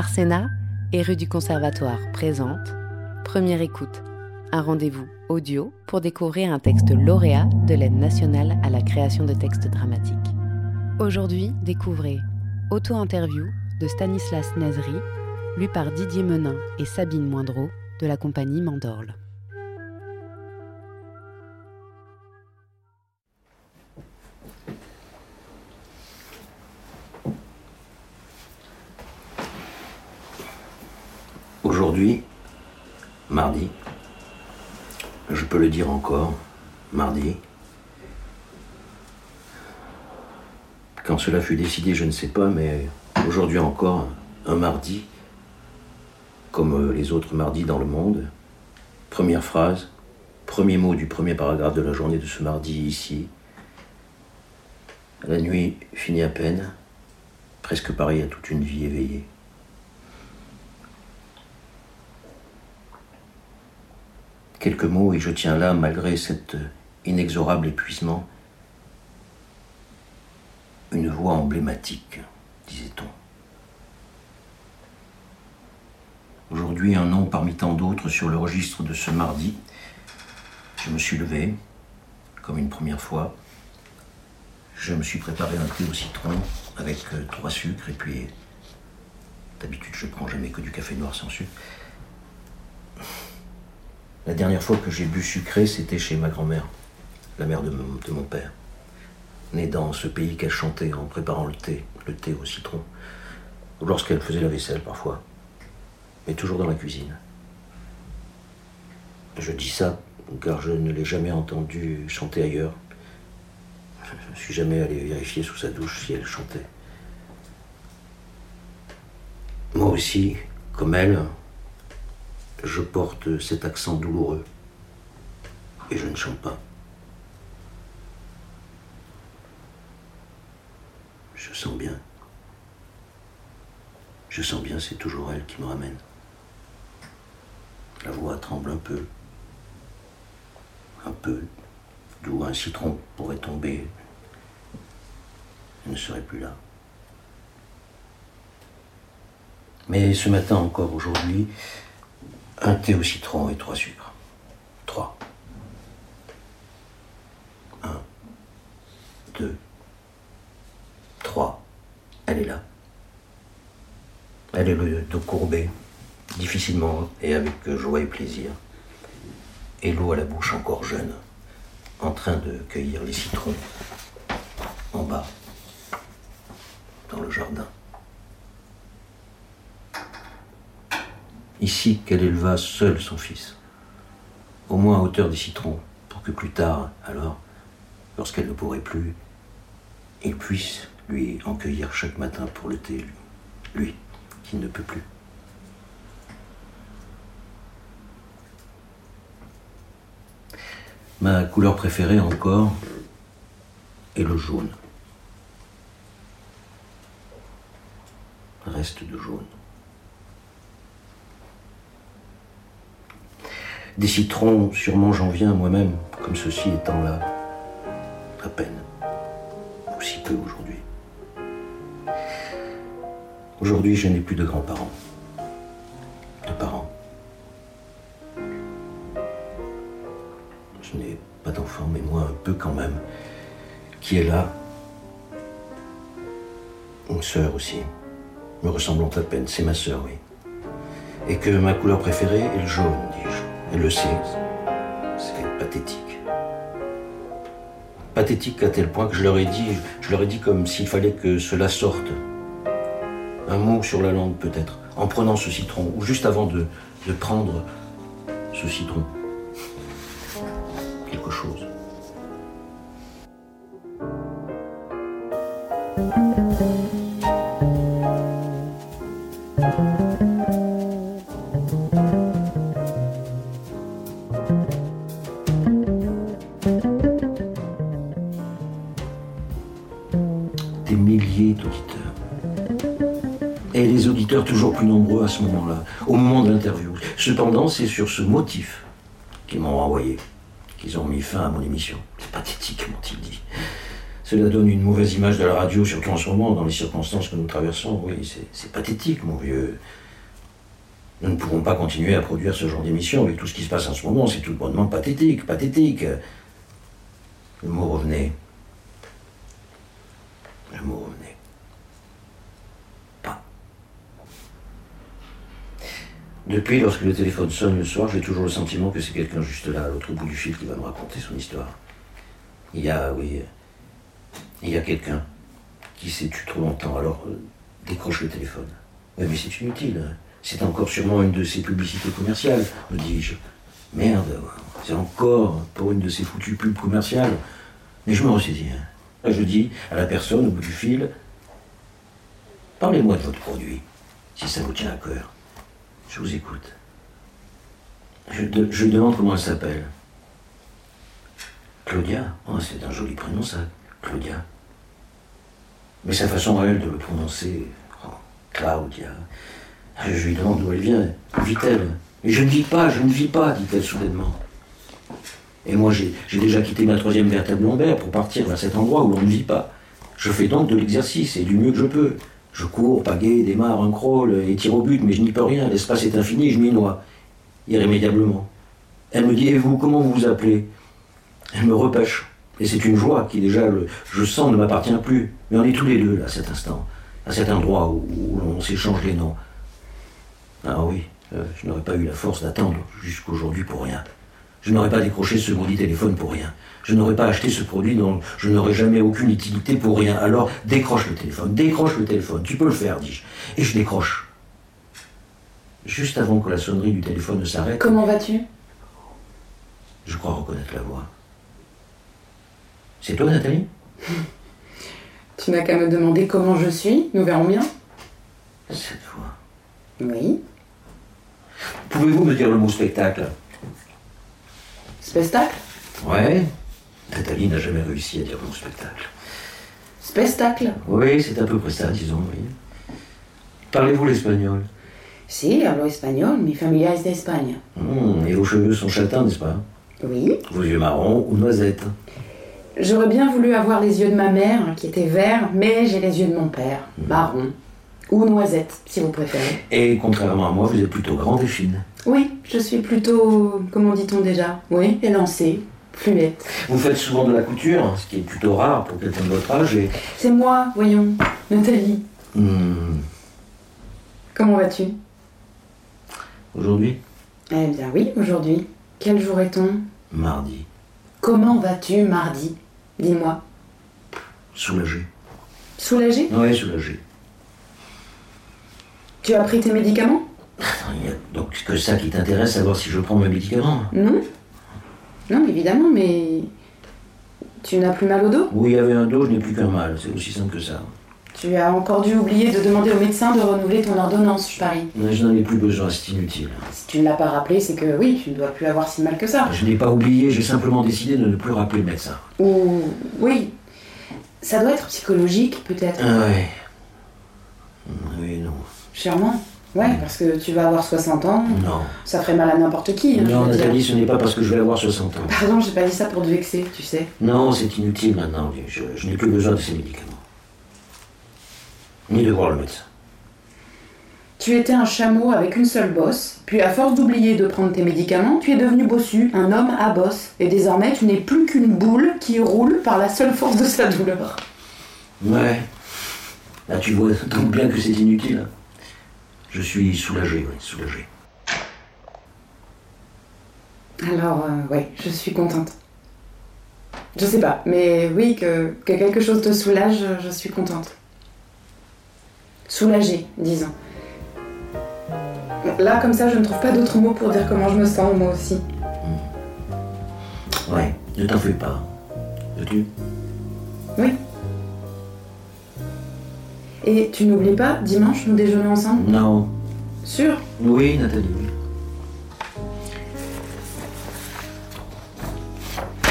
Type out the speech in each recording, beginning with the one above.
Arsena et rue du Conservatoire présente Première écoute, un rendez-vous audio pour découvrir un texte lauréat de l'aide nationale à la création de textes dramatiques. Aujourd'hui, découvrez Auto-interview de Stanislas Nazri, lu par Didier Menin et Sabine Moindreau de la compagnie Mandorle. Aujourd'hui, mardi, je peux le dire encore, mardi, quand cela fut décidé, je ne sais pas, mais aujourd'hui encore, un mardi, comme les autres mardis dans le monde, première phrase, premier mot du premier paragraphe de la journée de ce mardi ici, la nuit finit à peine, presque pareil à toute une vie éveillée. Quelques mots et je tiens là, malgré cet inexorable épuisement, une voix emblématique, disait-on. Aujourd'hui, un nom parmi tant d'autres sur le registre de ce mardi. Je me suis levé, comme une première fois. Je me suis préparé un thé au citron avec euh, trois sucres et puis, d'habitude, je prends jamais que du café noir sans sucre. La dernière fois que j'ai bu sucré, c'était chez ma grand-mère, la mère de mon, père, née dans ce pays qu'elle chantait en préparant le thé, le thé au citron, ou lorsqu'elle faisait la vaisselle parfois, mais toujours dans la cuisine. Je dis ça car je ne l'ai jamais entendu chanter ailleurs. Je ne suis jamais allé vérifier sous sa douche si elle chantait. Moi aussi, comme elle, je porte cet accent douloureux et je ne chante pas. Je sens bien. Je sens bien, c'est toujours elle qui me ramène. La voix tremble un peu. Un peu. D'où un citron pourrait tomber. Elle ne serait plus là. Mais ce matin encore, aujourd'hui, un thé au citron et trois sucres. Trois. Un, deux, trois. Elle est là. Elle est le dos courbé, difficilement et avec joie et plaisir. Et l'eau à la bouche encore jeune, en train de cueillir les citrons en bas, dans le jardin. Ici qu'elle éleva seule son fils, au moins à hauteur des citrons, pour que plus tard, alors, lorsqu'elle ne pourrait plus, il puisse lui en cueillir chaque matin pour le thé, lui, qui ne peut plus. Ma couleur préférée encore est le jaune. Reste de jaune. Des citrons, sûrement j'en viens moi-même, comme ceci étant là, à peine, ou si peu aujourd'hui. Aujourd'hui, je n'ai plus de grands-parents, de parents. Je n'ai pas d'enfant, mais moi un peu quand même, qui est là? Une sœur aussi, me ressemblant à peine, c'est ma sœur, oui. Et que ma couleur préférée est le jaune, dis-je. Elle le sait. C'est pathétique. Pathétique à tel point que je leur ai dit, je leur ai dit comme s'il fallait que cela sorte. Un mot sur la langue peut-être, en prenant ce citron, ou juste avant de, de prendre ce citron. Quelque chose. Et les auditeurs toujours plus nombreux à ce moment-là, au moment de l'interview. Cependant, c'est sur ce motif qu'ils m'ont renvoyé, qu'ils ont mis fin à mon émission. C'est pathétique, m'ont-ils dit. Cela donne une mauvaise image de la radio, surtout en ce moment, dans les circonstances que nous traversons. Oui, c'est- pathétique, mon vieux. Nous ne pouvons pas continuer à produire ce genre d'émission avec tout ce qui se passe en ce moment. C'est tout bonnement pathétique, pathétique. Le mot revenait. Le mot revenait. Pas. Depuis, lorsque le téléphone sonne le soir, j'ai toujours le sentiment que c'est quelqu'un juste là, à l'autre bout du fil, qui va me raconter son histoire. Il y a, oui, il y a quelqu'un qui s'est tu trop longtemps, alors euh, décroche le téléphone. Mais c'est inutile. hein. C'est encore sûrement une de ces publicités commerciales, me dis-je. Merde, c'est encore pour une de ces foutues pubs commerciales. Mais je me ressaisis. hein. Je dis à la personne au bout du fil, parlez-moi de votre produit, si ça vous tient à cœur. Je vous écoute. Je, demande comment elle s'appelle. Claudia Oh, c'est un joli prénom, ça. Claudia. Mais sa façon à elle de le prononcer, oh, Claudia. Je lui demande d'où elle vient. Vit-elle Mais je ne vis pas, je ne vis pas, dit-elle soudainement. Et moi, j'ai j'ai déjà quitté ma troisième vertèbre lombaire pour partir vers cet endroit où l'on ne vit pas. Je fais donc de l'exercice, et du mieux que je peux. Je cours, pagaie, démarre un crawl et tire au but, mais je n'y peux rien. L'espace est infini, je m'y noie. Irrémédiablement. Elle me dit, et vous, comment vous vous appelez? Elle me repêche. Et c'est une joie qui déjà, je sens, ne m'appartient plus. Mais on est tous les deux, là, à cet instant. À cet endroit où, où l'on s'échange les noms. Ah oui, euh, je n'aurais pas eu la force d'attendre jusqu'aujourd'hui pour rien. Je n'aurais pas décroché ce maudit téléphone pour rien. Je n'aurais pas acheté ce produit dont je n'aurais jamais aucune utilité pour rien. Alors décroche le téléphone, décroche le téléphone. Tu peux le faire, dis-je. Et je décroche. Juste avant que la sonnerie du téléphone ne s'arrête, Comment vas-tu? Je crois reconnaître la voix. C'est toi, Nathalie? Tu n'as qu'à me demander comment je suis, nous verrons bien. Cette voix. Oui. Pouvez-vous me dire le mot spectacle? Spectacle? Ouais. Nathalie n'a jamais réussi à dire mot spectacle. Spectacle? Oui, c'est à peu près ça, disons, oui. Parlez-vous l'espagnol? Si, hablo espagnol, mi familia es de. Hmm, Et vos cheveux sont châtains, n'est-ce pas? Oui. Vos yeux marrons ou noisettes? J'aurais bien voulu avoir les yeux de ma mère, qui étaient verts, mais j'ai les yeux de mon père, marron. Ou noisette, si vous préférez. Et contrairement à moi, vous êtes plutôt grande et fine. Oui, je suis plutôt, comment dit-on déjà Oui, élancée, fluette. Vous faites souvent de la couture, ce qui est plutôt rare pour quelqu'un de votre âge. Et... C'est moi, voyons, Nathalie. Hmm, Comment vas-tu? Aujourd'hui, Eh bien oui, aujourd'hui. Quel jour est-on? Mardi, Comment vas-tu mardi? Dis-moi. soulagé. Soulagé Oui, soulagé. Tu as pris tes médicaments? Donc que ça qui t'intéresse, savoir si je prends mes médicaments Non Non, évidemment, mais... Tu n'as plus mal au dos? Oui, il y avait un dos, je n'ai plus qu'un mal. C'est aussi simple que ça. Tu as encore dû oublier de demander au médecin de renouveler ton ordonnance, je parie. Mais je n'en ai plus besoin, c'est inutile. Si tu ne l'as pas rappelé, c'est que oui, tu ne dois plus avoir si mal que ça. Je n'ai pas oublié, j'ai simplement décidé de ne plus rappeler le médecin. Ou... Oui. Ça doit être psychologique, peut-être. Ah ouais. Oui, non. Sûrement. Ouais, parce que tu vas avoir 60 ans. Non. Ça ferait mal à n'importe qui. hein, Non. Nathalie, ce n'est pas parce que je vais avoir 60 ans. Pardon, j'ai pas dit ça pour te vexer, tu sais. Non, c'est inutile maintenant. Je, je n'ai plus besoin de ces médicaments. Ni de voir le médecin. Tu étais un chameau avec une seule bosse, puis à force d'oublier de prendre tes médicaments, tu es devenu bossu, un homme à bosse. Et désormais, tu n'es plus qu'une boule qui roule par la seule force de sa douleur. Ouais. Là, tu vois donc bien que c'est inutile. Je suis soulagé, oui, soulagé. Alors, euh, ouais, je suis contente. Je sais pas, mais oui, que, que quelque chose te soulage, je suis contente. Soulagée, disons. Là, comme ça, je ne trouve pas d'autres mots pour dire comment je me sens, moi aussi. Ouais, ne t'en fais pas. Veux-tu? Oui. Et tu n'oublies pas, dimanche, nous déjeunons ensemble Non. Sûr Oui, Nathalie.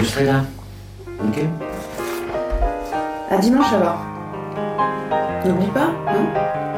Je serai là. Ok À dimanche alors. N'oublie pas, hein